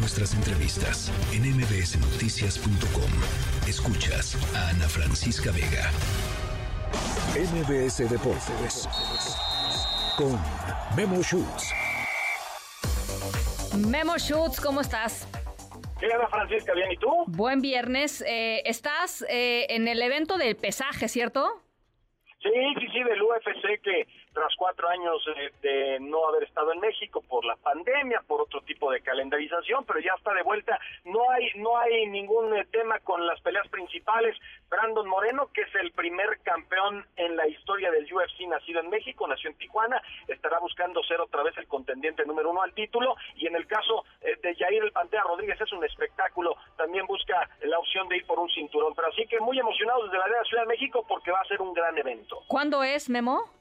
nuestras entrevistas en mbsnoticias.com. Escuchas a Ana Francisca Vega. MBS Deportes con Memo Schutz. Memo Schutz, ¿cómo estás? ¿Qué Ana Francisca? ¿Bien? ¿Y tú? Buen viernes. Eh, estás eh, en el evento del pesaje, ¿cierto? Sí, sí, sí, del UFC que tras cuatro años de no haber estado en México por la pandemia, por otro tipo de calendarización, pero ya está de vuelta. No hay no hay ningún eh, tema con las peleas principales. Brandon Moreno, que es el primer campeón en la historia del UFC nacido en México, nació en Tijuana, estará buscando ser otra vez el contendiente número uno al título. Y en el caso eh, de Jair El Pantea Rodríguez es un espectáculo, también busca la opción de ir por un cinturón. Pero así que muy emocionados desde la Ciudad de México porque va a ser un gran evento. ¿Cuándo es, Memo?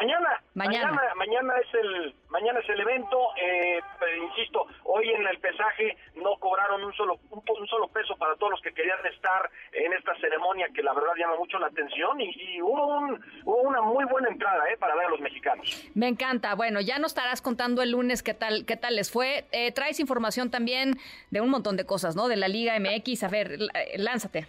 Mañana, mañana, mañana, es el mañana es el evento. Eh, insisto, hoy en el pesaje no cobraron un solo un, solo peso para todos los que querían estar en esta ceremonia que la verdad llama mucho la atención y, hubo, una muy buena entrada eh, para ver a los mexicanos. Me encanta. Bueno, ya nos estarás contando el lunes qué tal qué tal les fue. Eh, traes información también de un montón de cosas, ¿no? De la Liga MX. A ver, lánzate.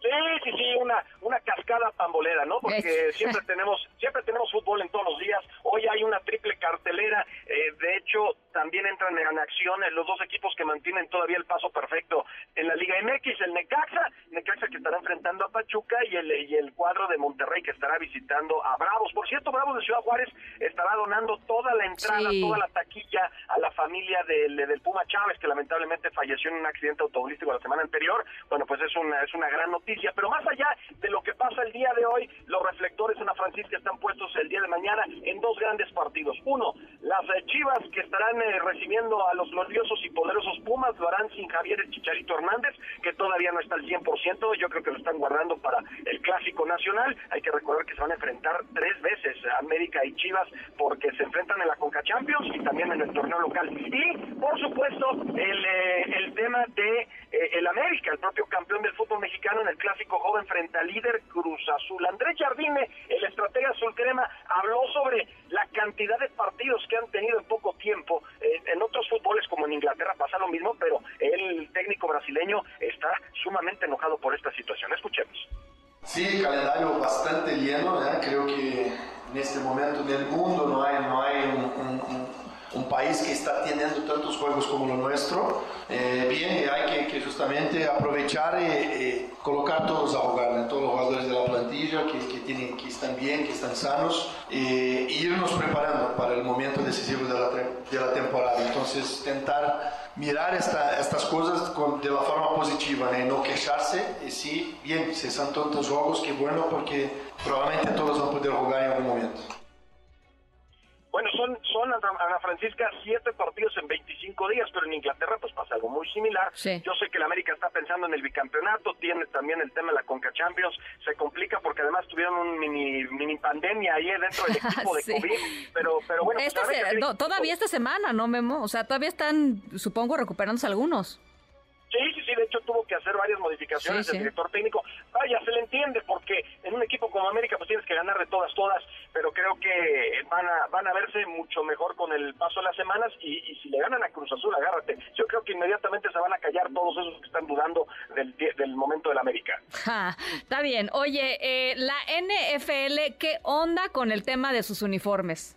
Sí, sí, sí, una, una cascada pambolera, ¿no? Porque siempre tenemos, siempre tenemos fútbol en todos los días. Hoy hay una triple cartelera. Eh, de hecho, también entran en acción los dos equipos que mantienen todavía el paso perfecto en la Liga MX, el Necaxa, Necaxa que estará enfrentando a Pachuca y el, y el cuadro de Monterrey que estará visitando a Bravos. Por cierto, Bravos de Ciudad Juárez estará donando toda la entrada, toda la taquilla familia del, del Puma Chávez, que lamentablemente falleció en un accidente automovilístico la semana anterior. Bueno, pues es una, es una gran noticia. Pero más allá de lo que pasa el día de hoy, los reflectores en la Francisca están puestos el día de mañana en dos grandes partidos. Uno, las eh, Chivas que estarán eh, recibiendo a los gloriosos y poderosos Pumas, lo harán sin Javier el Chicharito Hernández, que todavía no está al 100%, yo creo que lo están guardando para el Clásico Nacional. Hay que recordar que se van a enfrentar tres veces América y Chivas porque se enfrentan en la Conca Champions en el torneo local. Y, por supuesto, el, eh, el tema de el América, el propio campeón del fútbol mexicano en el Clásico Joven frente al líder Cruz Azul. Andrés Jardine, el estratega azul crema, habló sobre la cantidad de partidos que han tenido en poco tiempo. Eh, en otros fútboles, como en Inglaterra, pasa lo mismo, pero el técnico brasileño está sumamente enojado por esta situación. Escuchemos. Sí, calendario bastante lleno, creo que en este momento del mundo no hay, país que está teniendo tantos juegos como lo nuestro, eh, bien, hay que, justamente aprovechar y, colocar todos a jugar, todos los jugadores de la plantilla que, que, tienen, que están bien, que están sanos, e irnos preparando para el momento decisivo de la, de la temporada. Entonces, tentar mirar esta, estas cosas con, de la forma positiva, no quejarse, y sí, bien, si son tantos juegos, qué bueno, porque probablemente todos van a poder jugar en algún momento. Son, son Ana Francisca, siete partidos en 25 días, pero en Inglaterra pues pasa algo muy similar. Yo sé que la América está pensando en el bicampeonato, tiene también el tema de la Conca Champions, se complica porque además tuvieron un mini, mini pandemia ahí dentro del equipo de COVID, pero, pero bueno. Pues, todavía esta semana, ¿no, Memo? O sea, todavía están, supongo, recuperándose algunos. Sí, sí, sí, de hecho tuvo que hacer varias modificaciones el director técnico. Vaya, se le entiende porque en un equipo como América pues tienes que ganar de todas, todas, pero creo que van a van a verse mucho mejor con el paso de las semanas y, si le ganan a Cruz Azul, agárrate. Yo creo que inmediatamente se van a callar todos esos que están dudando del, del momento del América. está bien. Oye, eh, la NFL, ¿qué onda con el tema de sus uniformes?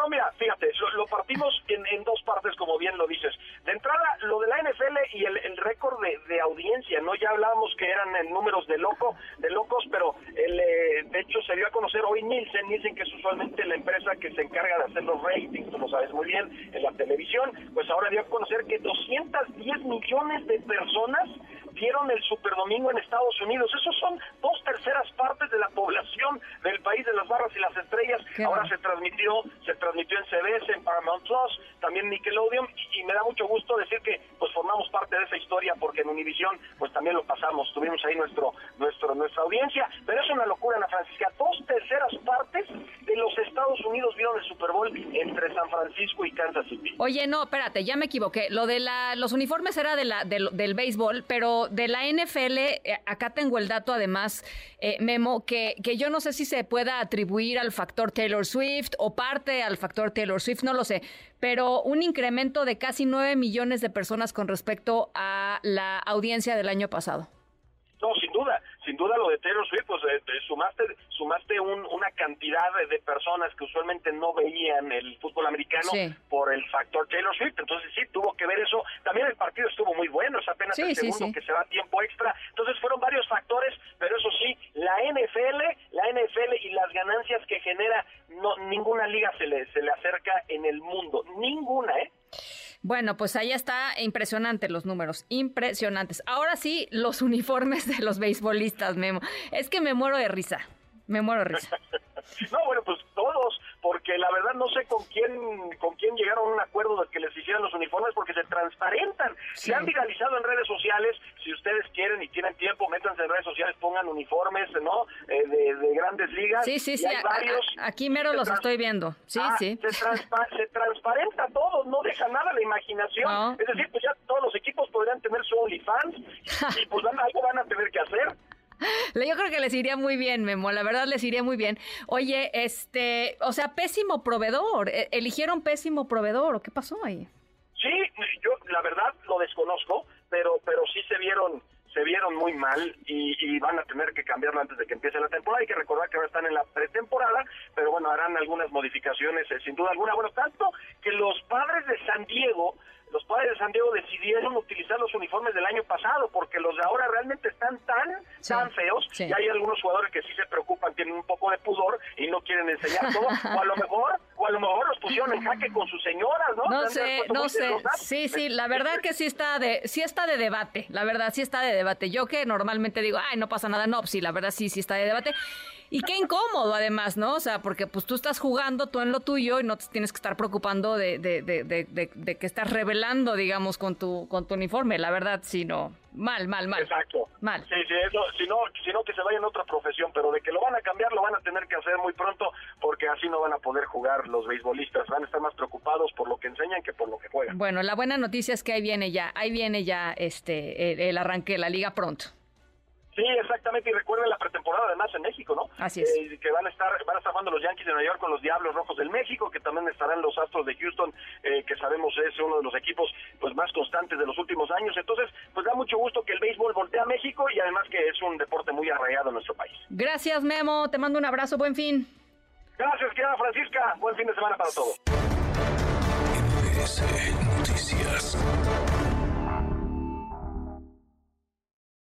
No, mira, fíjate, lo, partimos en, dos partes, como bien lo dices. De entrada, lo de la NFL y el, récord de, audiencia, ¿no? Ya hablábamos que eran en números de loco, de locos, pero el, eh, de hecho se dio a conocer hoy Nielsen, Nielsen que es usualmente la empresa que se encarga de hacer los ratings, tú lo sabes muy bien, en la televisión, pues ahora dio a conocer que 210 millones de personas vieron el Superdomingo en Estados Unidos. Esos son dos terceras partes de la población del país barras y las estrellas. Ahora se transmitió, se transmitió en CBS, en Paramount Plus, también Nickelodeon, y, me da mucho gusto decir que pues formamos parte de esa historia porque en Univisión pues también lo pasamos, tuvimos ahí nuestro, nuestro, nuestra audiencia, pero es una locura, Ana Francisca, dos terceras partes de los Estados Unidos vieron el Super Bowl entre San Francisco y Kansas City. Oye, no, espérate, ya me equivoqué. Lo de la, los uniformes era de la, del béisbol, pero pero de la NFL, eh, acá tengo el dato además, eh, Memo, que, que yo no sé si se pueda atribuir al factor Taylor Swift o parte al factor Taylor Swift, no lo sé, pero un incremento de casi 9 millones de personas con respecto a la audiencia del año pasado. No, sin duda, sin duda lo de Taylor Swift, pues eh, sumaste, sumaste una cantidad de, personas que usualmente no veían el fútbol americano por el factor Taylor Swift, entonces sí, tuvo que ver eso. También el partido estuvo muy bueno, es apenas el segundo que se va a tiempo extra, entonces fueron varios factores, pero eso sí, la NFL, la NFL y las ganancias que genera, no ninguna liga se le, se le acerca en el mundo, ninguna, ¿eh? Bueno, pues ahí está impresionante los números, impresionantes. Ahora sí, los uniformes de los beisbolistas, Memo. Es que me muero de risa, me muero risa. no, bueno, pues todos, porque la verdad no sé con quién con quién llegaron a un acuerdo de que les hicieran los uniformes porque se transparentan. Se han viralizado en redes sociales. Si ustedes quieren y tienen tiempo, métanse en redes sociales, pongan uniformes, ¿no? Eh, de, grandes ligas. Sí, sí, sí. aquí mero los estoy viendo. Sí, ah, sí. Se, transparenta todo, no deja nada la imaginación. Es decir, pues ya todos los equipos podrían tener su OnlyFans y pues algo van a tener que hacer. Yo creo que les iría muy bien, Memo, la verdad les iría muy bien. Oye, este, o sea, pésimo proveedor, e, eligieron pésimo proveedor, ¿o qué pasó ahí? Sí, yo la verdad lo desconozco, pero pero sí se vieron se vieron muy mal y, van a tener que cambiarlo antes de que empiece la temporada. Hay que recordar que ahora están en la pretemporada, pero bueno, harán algunas modificaciones eh, sin duda alguna. Bueno, tanto que los padres de San Diego los padres de San Diego decidieron utilizar los uniformes del año pasado porque los de ahora realmente están tan tan feos y hay algunos jugadores que sí se preocupan, tienen un poco de pudor y no quieren enseñar todo o a lo mejor o a lo mejor los pusieron en jaque con sus señoras, ¿no? No sé, no sé. Sí, sí, la verdad que sí está de sí está de debate, la verdad sí está de debate. Yo que normalmente digo, "Ay, no pasa nada", no, sí, la verdad sí sí está de debate. Y qué incómodo además, ¿no? O sea, porque pues tú estás jugando tú en lo tuyo y no te tienes que estar preocupando de, de, de, de, que estás revelando, digamos, con tu, con tu uniforme. La verdad, sí, no. Mal, mal, mal. Exacto. Mal. Sí, sí, eso, si, no, si no que se vaya en otra profesión, pero de que lo van a cambiar lo van a tener que hacer muy pronto porque así no van a poder jugar los beisbolistas. Van a estar más preocupados por lo que enseñan que por lo que juegan. Bueno, la buena noticia es que ahí viene ya, ahí viene ya este el, el arranque de la liga pronto. Sí, exactamente, y recuerden la pretemporada además en México, ¿no? Así es. Eh, que van a estar van a estar jugando los Yankees de Nueva York con los Diablos Rojos del México, que también estarán los Astros de Houston, eh, que sabemos es uno de los equipos pues más constantes de los últimos años. Entonces, pues da mucho gusto que el béisbol voltee a México y además que es un deporte muy arraigado en nuestro país. Gracias, Memo. Te mando un abrazo. Buen fin. Gracias, querida Francisca. Buen fin de semana para todos.